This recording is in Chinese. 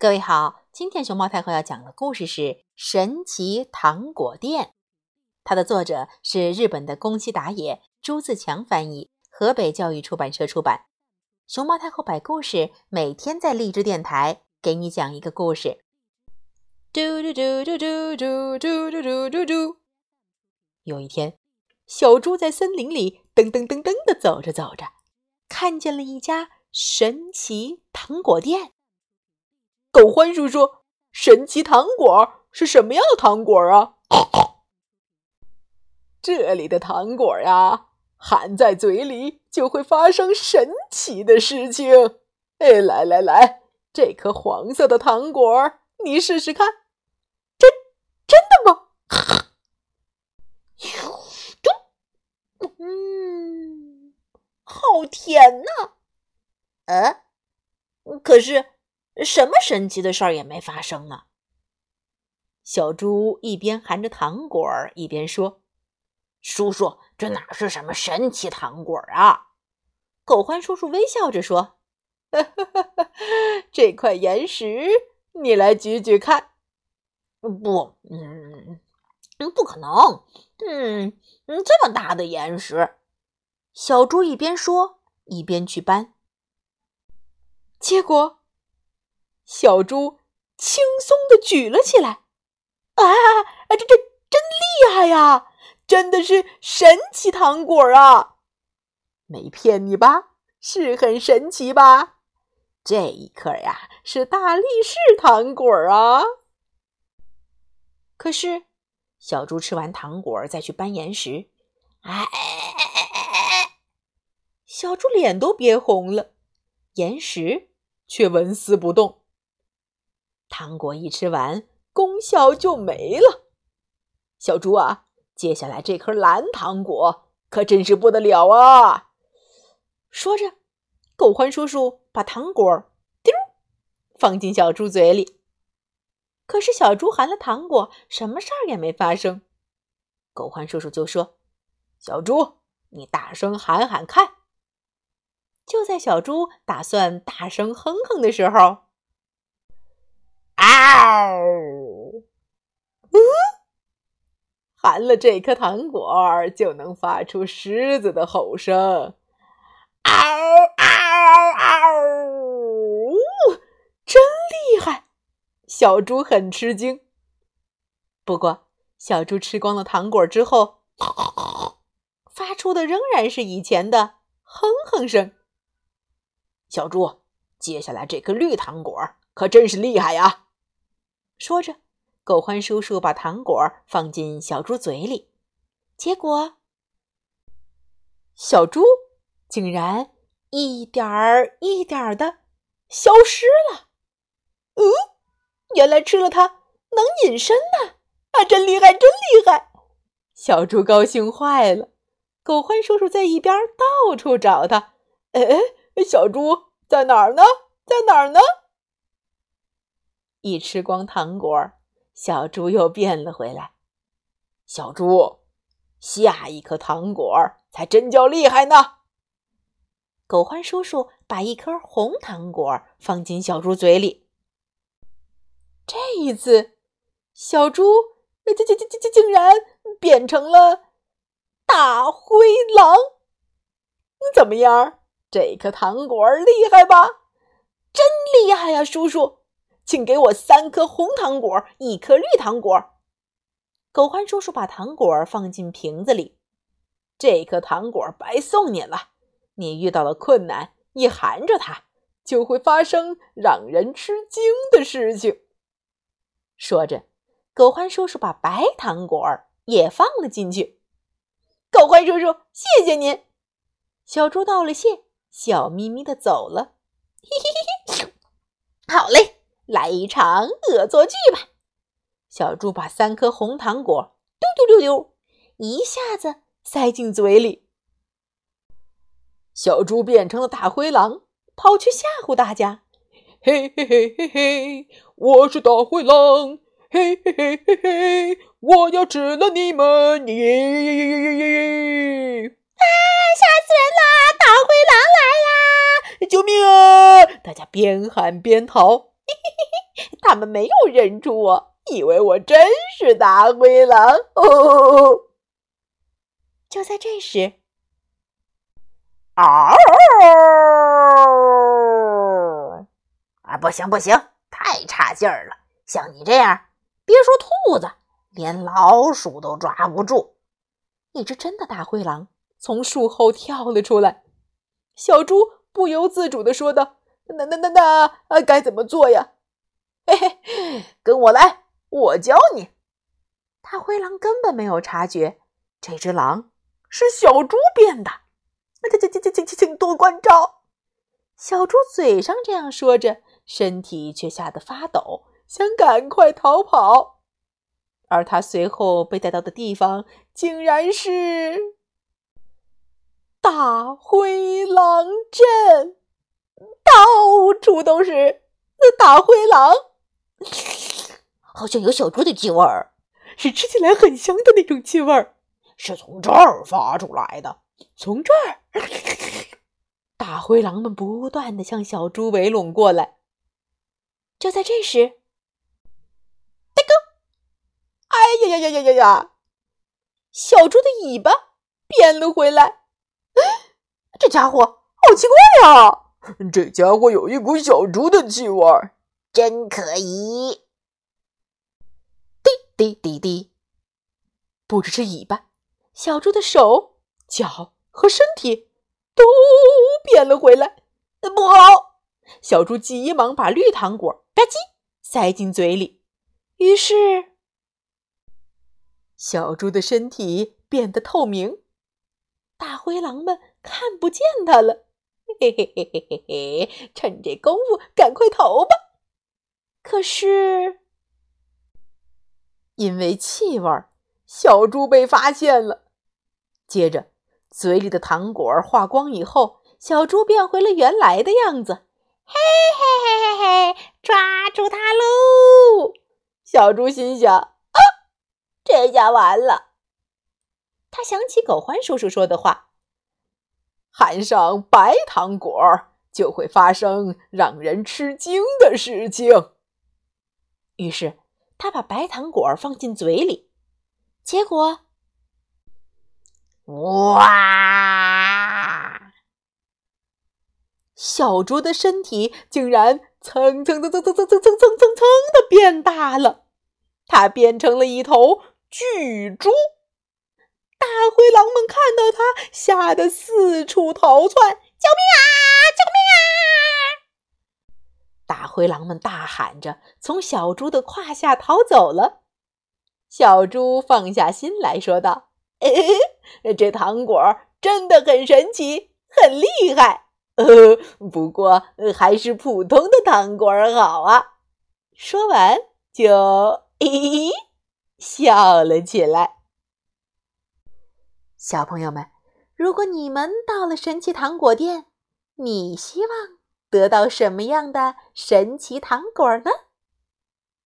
各位好，今天熊猫太后要讲的故事是《神奇糖果店》，它的作者是日本的宫崎达也，朱自强翻译，河北教育出版社出版。熊猫太后摆故事，每天在励志电台给你讲一个故事。嘟嘟嘟嘟嘟嘟嘟嘟嘟嘟嘟。有一天，小猪在森林里噔噔噔噔的走着走着，看见了一家神奇糖果店。狗欢叔叔，神奇糖果是什么样的糖果啊？这里的糖果呀，含在嘴里就会发生神奇的事情。哎，来来来，这颗黄色的糖果，你试试看，真真的吗？嗯，好甜呐。呃，可是。什么神奇的事儿也没发生呢。小猪一边含着糖果儿，一边说：“叔叔，这哪是什么神奇糖果啊？”狗欢叔叔微笑着说：“ 这块岩石，你来举举看。”“不，嗯，不可能。嗯，这么大的岩石。”小猪一边说一边去搬，结果。小猪轻松的举了起来，啊，这这真厉害呀！真的是神奇糖果啊！没骗你吧？是很神奇吧？这一颗呀，是大力士糖果啊！可是，小猪吃完糖果再去搬岩石，哎，小猪脸都憋红了，岩石却纹丝不动。糖果一吃完，功效就没了。小猪啊，接下来这颗蓝糖果可真是不得了啊！说着，狗欢叔叔把糖果丢放进小猪嘴里。可是小猪含了糖果，什么事儿也没发生。狗欢叔叔就说：“小猪，你大声喊喊看。”就在小猪打算大声哼哼的时候。嗷！嗯，含了这颗糖果就能发出狮子的吼声。嗷嗷嗷！真厉害！小猪很吃惊。不过，小猪吃光了糖果之后，发出的仍然是以前的哼哼声。小猪，接下来这颗绿糖果可真是厉害呀！说着，狗欢叔叔把糖果放进小猪嘴里，结果小猪竟然一点儿一点儿的消失了。嗯，原来吃了它能隐身呢！啊，真厉害，真厉害！小猪高兴坏了。狗欢叔叔在一边到处找它。哎，小猪在哪儿呢？在哪儿呢？一吃光糖果，小猪又变了回来。小猪，下一颗糖果才真叫厉害呢！狗欢叔叔把一颗红糖果放进小猪嘴里。这一次，小猪竟竟竟竟竟然变成了大灰狼。怎么样？这颗糖果厉害吧？真厉害呀，叔叔！请给我三颗红糖果，一颗绿糖果。狗欢叔叔把糖果放进瓶子里。这颗糖果白送你了。你遇到了困难，一含着它，就会发生让人吃惊的事情。说着，狗欢叔叔把白糖果也放了进去。狗欢叔叔，谢谢您。小猪道了谢，笑眯眯的走了。嘿嘿嘿，好嘞。来一场恶作剧吧！小猪把三颗红糖果丢丢丢丢，一下子塞进嘴里。小猪变成了大灰狼，跑去吓唬大家：“嘿嘿嘿嘿嘿，我是大灰狼！嘿嘿嘿嘿嘿，我要吃了你们！耶耶耶耶耶耶！啊，吓死人啦！大灰狼来啦！救命啊！大家边喊边逃。嘿嘿嘿，他们没有认出我，以为我真是大灰狼。哦！就在这时，嗷！啊，不行不行，太差劲儿了！像你这样，别说兔子，连老鼠都抓不住。一只真的大灰狼从树后跳了出来。小猪不由自主的说道：“那那那那，啊，该怎么做呀？”嘿嘿，跟我来，我教你。大灰狼根本没有察觉，这只狼是小猪变的。请请请请请请多关照。小猪嘴上这样说着，身体却吓得发抖，想赶快逃跑。而他随后被带到的地方，竟然是大灰狼镇，到处都是大灰狼，好像有小猪的气味儿，是吃起来很香的那种气味儿，是从这儿发出来的。从这儿，大灰狼们不断的向小猪围拢过来。就在这时，大哥，哎呀呀呀呀呀呀！小猪的尾巴变了回来。这家伙好奇怪呀！这家伙有一股小猪的气味，真可疑。滴滴滴滴，不只是尾巴，小猪的手。脚和身体都变了回来，不好！小猪急忙把绿糖果吧唧塞进嘴里，于是小猪的身体变得透明，大灰狼们看不见它了。嘿嘿嘿嘿嘿嘿！趁这功夫赶快逃吧！可是因为气味，小猪被发现了，接着。嘴里的糖果化光以后，小猪变回了原来的样子。嘿嘿嘿嘿嘿，抓住它喽！小猪心想：啊，这下完了。他想起狗欢叔叔说的话：“含上白糖果，就会发生让人吃惊的事情。”于是他把白糖果放进嘴里，结果。哇！小猪的身体竟然蹭蹭蹭蹭蹭蹭蹭蹭蹭蹭的变大了，它变成了一头巨猪。大灰狼们看到它，吓得四处逃窜：“救命啊！救命啊！”大灰狼们大喊着，从小猪的胯下逃走了。小猪放下心来说道。这糖果真的很神奇，很厉害。呃，不过还是普通的糖果好啊。说完就咦笑了起来。小朋友们，如果你们到了神奇糖果店，你希望得到什么样的神奇糖果呢？